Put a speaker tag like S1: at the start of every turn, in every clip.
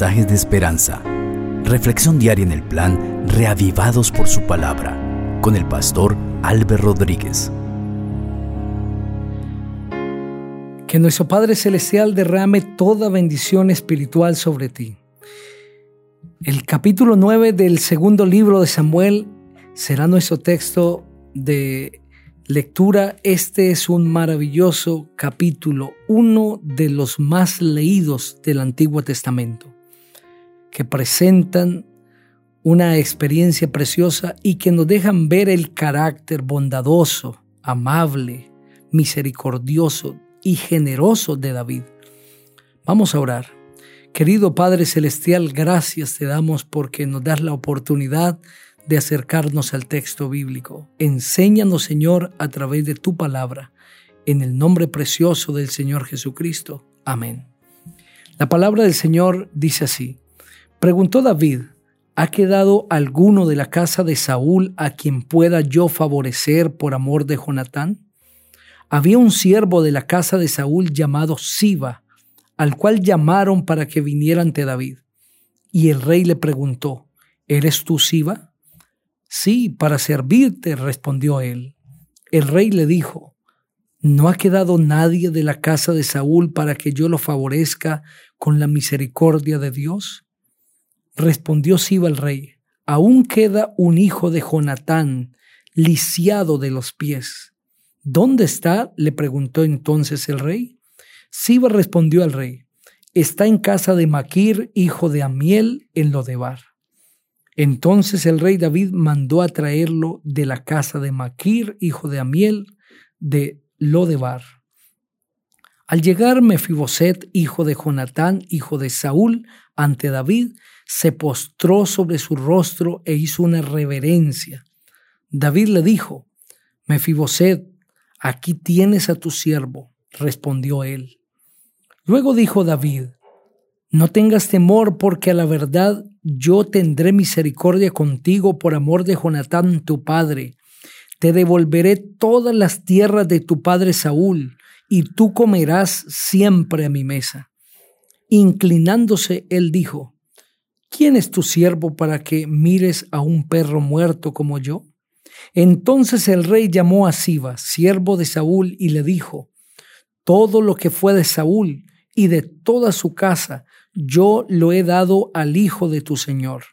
S1: de esperanza. Reflexión diaria en el plan Reavivados por su palabra con el pastor Álvaro Rodríguez.
S2: Que nuestro Padre Celestial derrame toda bendición espiritual sobre ti. El capítulo 9 del segundo libro de Samuel será nuestro texto de lectura. Este es un maravilloso capítulo, uno de los más leídos del Antiguo Testamento, que presentan una experiencia preciosa y que nos dejan ver el carácter bondadoso, amable, misericordioso y generoso de David. Vamos a orar. Querido Padre Celestial, gracias te damos porque nos das la oportunidad de acercarnos al texto bíblico. Enséñanos, Señor, a través de tu palabra, en el nombre precioso del Señor Jesucristo. Amén. La palabra del Señor dice así. Preguntó David, ¿ha quedado alguno de la casa de Saúl a quien pueda yo favorecer por amor de Jonatán? Había un siervo de la casa de Saúl llamado Siba, al cual llamaron para que viniera ante David. Y el rey le preguntó, ¿eres tú Siba? Sí, para servirte, respondió él. El rey le dijo, ¿no ha quedado nadie de la casa de Saúl para que yo lo favorezca con la misericordia de Dios? Respondió Siba el rey, aún queda un hijo de Jonatán, lisiado de los pies. ¿Dónde está? le preguntó entonces el rey. Siba respondió al rey, está en casa de Maquir, hijo de Amiel, en Lodebar. Entonces el rey David mandó a traerlo de la casa de Maquir, hijo de Amiel, de Lodebar. Al llegar Mefiboset, hijo de Jonatán, hijo de Saúl, ante David, se postró sobre su rostro e hizo una reverencia. David le dijo, Mefiboset, aquí tienes a tu siervo, respondió él. Luego dijo David, no tengas temor, porque a la verdad yo tendré misericordia contigo por amor de Jonatán tu padre. Te devolveré todas las tierras de tu padre Saúl, y tú comerás siempre a mi mesa. Inclinándose, él dijo, ¿quién es tu siervo para que mires a un perro muerto como yo? Entonces el rey llamó a Siba, siervo de Saúl, y le dijo, todo lo que fue de Saúl y de toda su casa, yo lo he dado al hijo de tu Señor.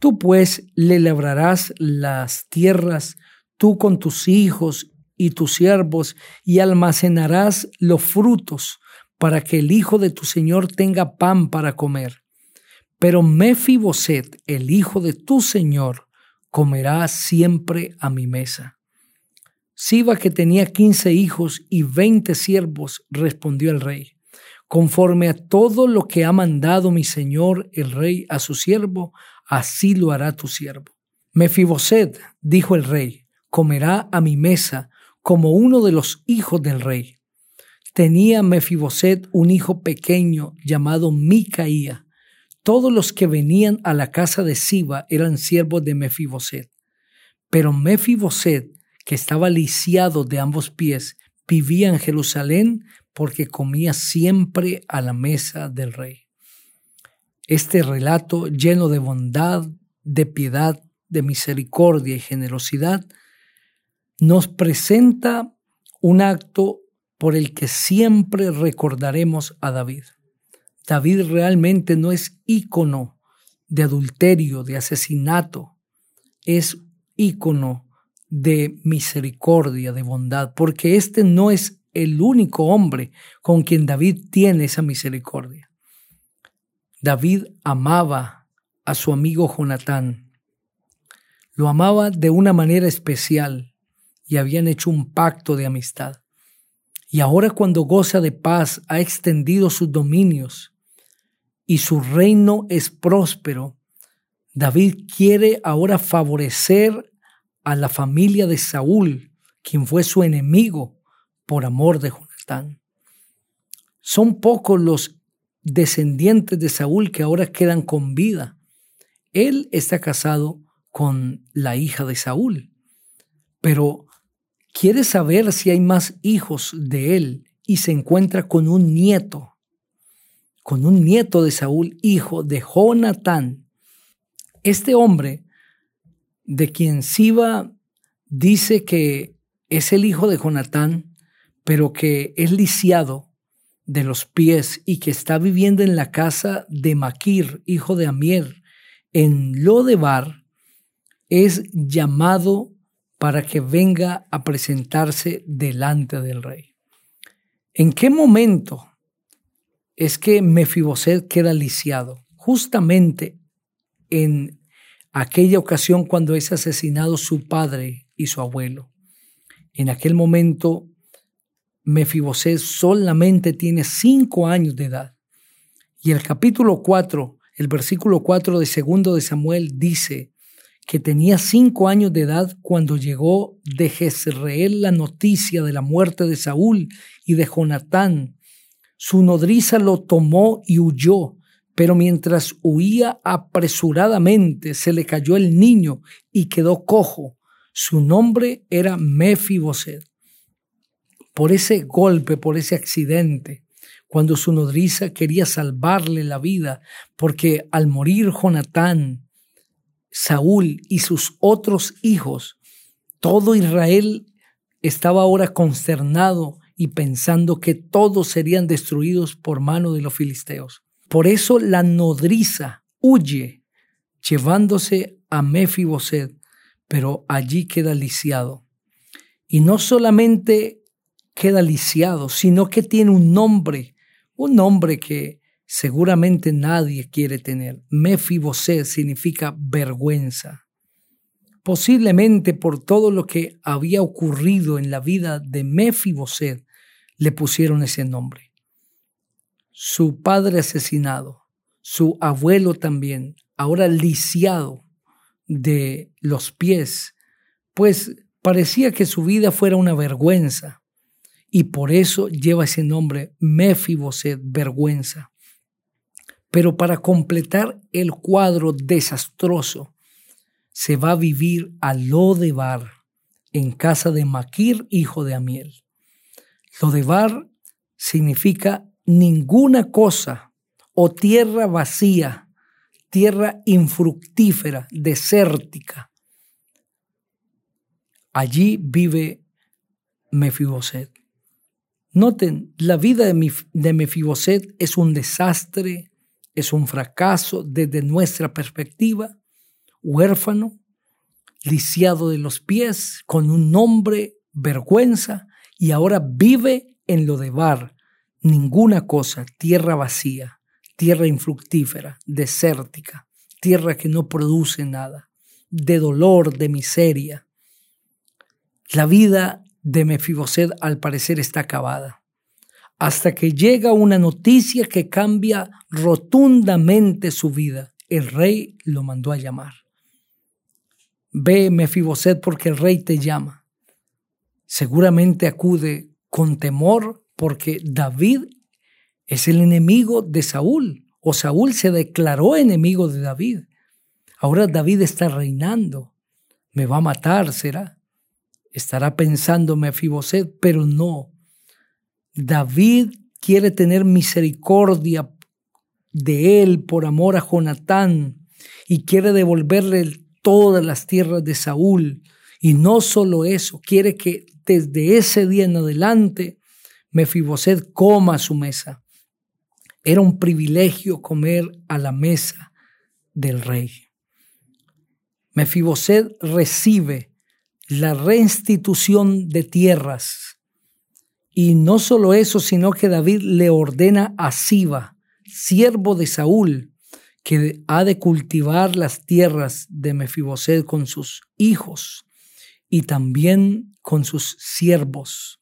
S2: Tú pues le labrarás las tierras, tú con tus hijos y tus siervos, y almacenarás los frutos, para que el hijo de tu Señor tenga pan para comer. Pero Mefiboset, el hijo de tu Señor, comerá siempre a mi mesa. Siba, que tenía quince hijos y veinte siervos, respondió el rey conforme a todo lo que ha mandado mi señor el rey a su siervo, así lo hará tu siervo. Mefiboset, dijo el rey, comerá a mi mesa como uno de los hijos del rey. Tenía Mefiboset un hijo pequeño llamado Micaía. Todos los que venían a la casa de Siba eran siervos de Mefiboset. Pero Mefiboset, que estaba lisiado de ambos pies, vivía en Jerusalén porque comía siempre a la mesa del rey. Este relato lleno de bondad, de piedad, de misericordia y generosidad, nos presenta un acto por el que siempre recordaremos a David. David realmente no es ícono de adulterio, de asesinato, es ícono de misericordia, de bondad, porque este no es el único hombre con quien David tiene esa misericordia. David amaba a su amigo Jonatán. Lo amaba de una manera especial y habían hecho un pacto de amistad. Y ahora cuando goza de paz ha extendido sus dominios y su reino es próspero, David quiere ahora favorecer a la familia de Saúl, quien fue su enemigo, por amor de Jonatán. Son pocos los descendientes de Saúl que ahora quedan con vida. Él está casado con la hija de Saúl, pero quiere saber si hay más hijos de él y se encuentra con un nieto. con un nieto de Saúl, hijo de Jonatán. Este hombre, de quien Siba dice que es el hijo de Jonatán, pero que es lisiado de los pies y que está viviendo en la casa de Maquir, hijo de Amier, en Lodebar, es llamado para que venga a presentarse delante del rey. ¿En qué momento es que Mefiboset queda lisiado? Justamente en aquella ocasión cuando es asesinado su padre y su abuelo. En aquel momento Mefiboset solamente tiene cinco años de edad. Y el capítulo 4, el versículo 4 de segundo de Samuel dice que tenía cinco años de edad cuando llegó de Jezreel la noticia de la muerte de Saúl y de Jonatán. Su nodriza lo tomó y huyó, pero mientras huía apresuradamente se le cayó el niño y quedó cojo. Su nombre era Mefiboset por ese golpe, por ese accidente, cuando su nodriza quería salvarle la vida, porque al morir Jonatán, Saúl y sus otros hijos, todo Israel estaba ahora consternado y pensando que todos serían destruidos por mano de los filisteos. Por eso la nodriza huye, llevándose a Mefiboset, pero allí queda lisiado. Y no solamente queda lisiado, sino que tiene un nombre, un nombre que seguramente nadie quiere tener. Mefiboset significa vergüenza. Posiblemente por todo lo que había ocurrido en la vida de Mefiboset, le pusieron ese nombre. Su padre asesinado, su abuelo también, ahora lisiado de los pies, pues parecía que su vida fuera una vergüenza y por eso lleva ese nombre Mefiboset, vergüenza. Pero para completar el cuadro desastroso, se va a vivir a Lodebar, en casa de Maquir, hijo de Amiel. Lodebar significa ninguna cosa o tierra vacía, tierra infructífera, desértica. Allí vive Mefiboset. Noten, la vida de, Mefiboset es un desastre, es un fracaso desde nuestra perspectiva, huérfano, lisiado de los pies, con un nombre, vergüenza, y ahora vive en lo de Bar, ninguna cosa, tierra vacía, tierra infructífera, desértica, tierra que no produce nada, de dolor, de miseria. La vida de Mefiboset al parecer está acabada. Hasta que llega una noticia que cambia rotundamente su vida. El rey lo mandó a llamar. Ve, Mefiboset, porque el rey te llama. Seguramente acude con temor porque David es el enemigo de Saúl, o Saúl se declaró enemigo de David. Ahora David está reinando. Me va a matar, será. Estará pensando Mefiboset, pero no. David quiere tener misericordia de él por amor a Jonatán y quiere devolverle todas las tierras de Saúl. Y no solo eso, quiere que desde ese día en adelante Mefiboset coma a su mesa. Era un privilegio comer a la mesa del rey. Mefiboset recibe la reinstitución de tierras. Y no solo eso, sino que David le ordena a Siba, siervo de Saúl, que ha de cultivar las tierras de Mefiboset con sus hijos y también con sus siervos,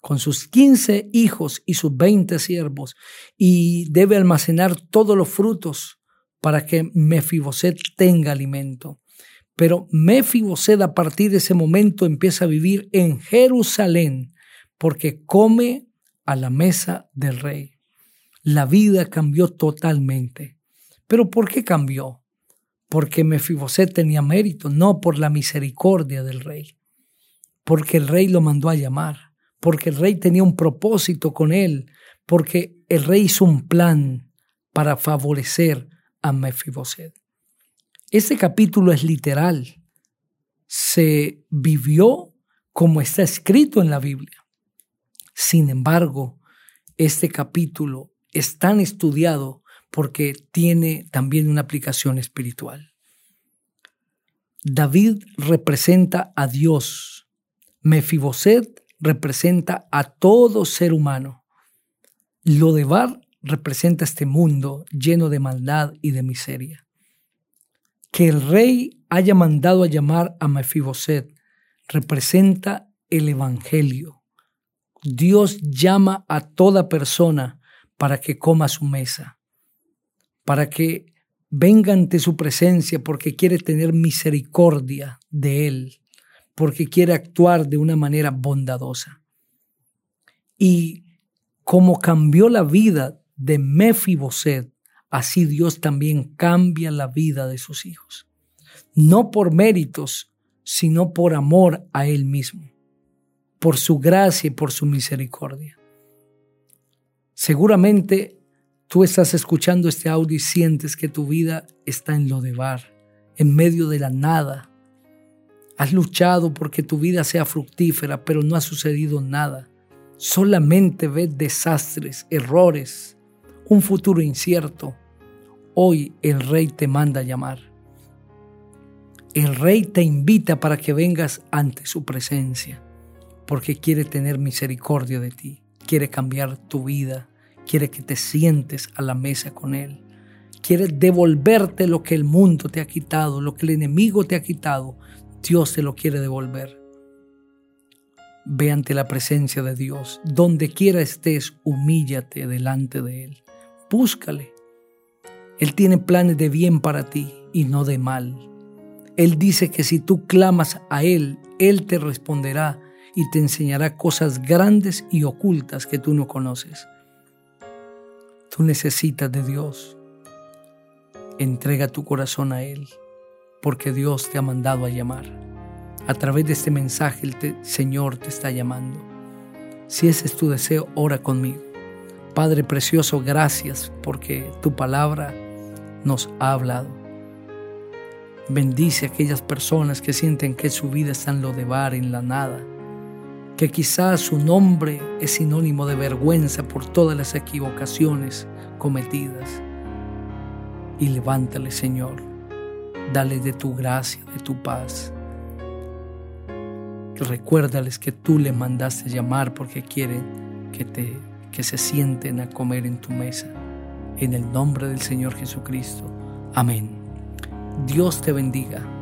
S2: con sus quince hijos y sus veinte siervos, y debe almacenar todos los frutos para que Mefiboset tenga alimento. Pero Mefiboset a partir de ese momento empieza a vivir en Jerusalén porque come a la mesa del rey. La vida cambió totalmente. ¿Pero por qué cambió? Porque Mefiboset tenía mérito, no por la misericordia del rey. Porque el rey lo mandó a llamar, porque el rey tenía un propósito con él, porque el rey hizo un plan para favorecer a Mefiboset. Este capítulo es literal. Se vivió como está escrito en la Biblia. Sin embargo, este capítulo es tan estudiado porque tiene también una aplicación espiritual. David representa a Dios. Mefiboset representa a todo ser humano. Lodebar representa este mundo lleno de maldad y de miseria. Que el rey haya mandado a llamar a Mefiboset representa el Evangelio. Dios llama a toda persona para que coma su mesa, para que venga ante su presencia porque quiere tener misericordia de él, porque quiere actuar de una manera bondadosa. Y como cambió la vida de Mefiboset, así Dios también cambia la vida de sus hijos. No por méritos, sino por amor a Él mismo, por su gracia y por su misericordia. Seguramente tú estás escuchando este audio y sientes que tu vida está en lo de bar, en medio de la nada. Has luchado porque tu vida sea fructífera, pero no ha sucedido nada. Solamente ves desastres, errores, un futuro incierto. Hoy el rey te manda a llamar. El rey te invita para que vengas ante su presencia, porque quiere tener misericordia de ti, quiere cambiar tu vida, quiere que te sientes a la mesa con él, quiere devolverte lo que el mundo te ha quitado, lo que el enemigo te ha quitado, Dios te lo quiere devolver. Ve ante la presencia de Dios. Donde quiera estés, humíllate delante de Él. Búscale. Él tiene planes de bien para ti y no de mal. Él dice que si tú clamas a Él, Él te responderá y te enseñará cosas grandes y ocultas que tú no conoces. Tú necesitas de Dios. Entrega tu corazón a Él, porque Dios te ha mandado a llamar. A través de este mensaje el Señor te está llamando. Si ese es tu deseo, ora conmigo. Padre precioso, gracias porque tu palabra nos ha hablado. Bendice a aquellas personas que sienten que su vida está en lo de bar, en la nada, que quizás su nombre es sinónimo de vergüenza por todas las equivocaciones cometidas. Y levántale, Señor, dale de tu gracia, de tu paz recuérdales que tú le mandaste llamar porque quieren que, te, que se sienten a comer en tu mesa. En el nombre del Señor Jesucristo. Amén. Dios te bendiga.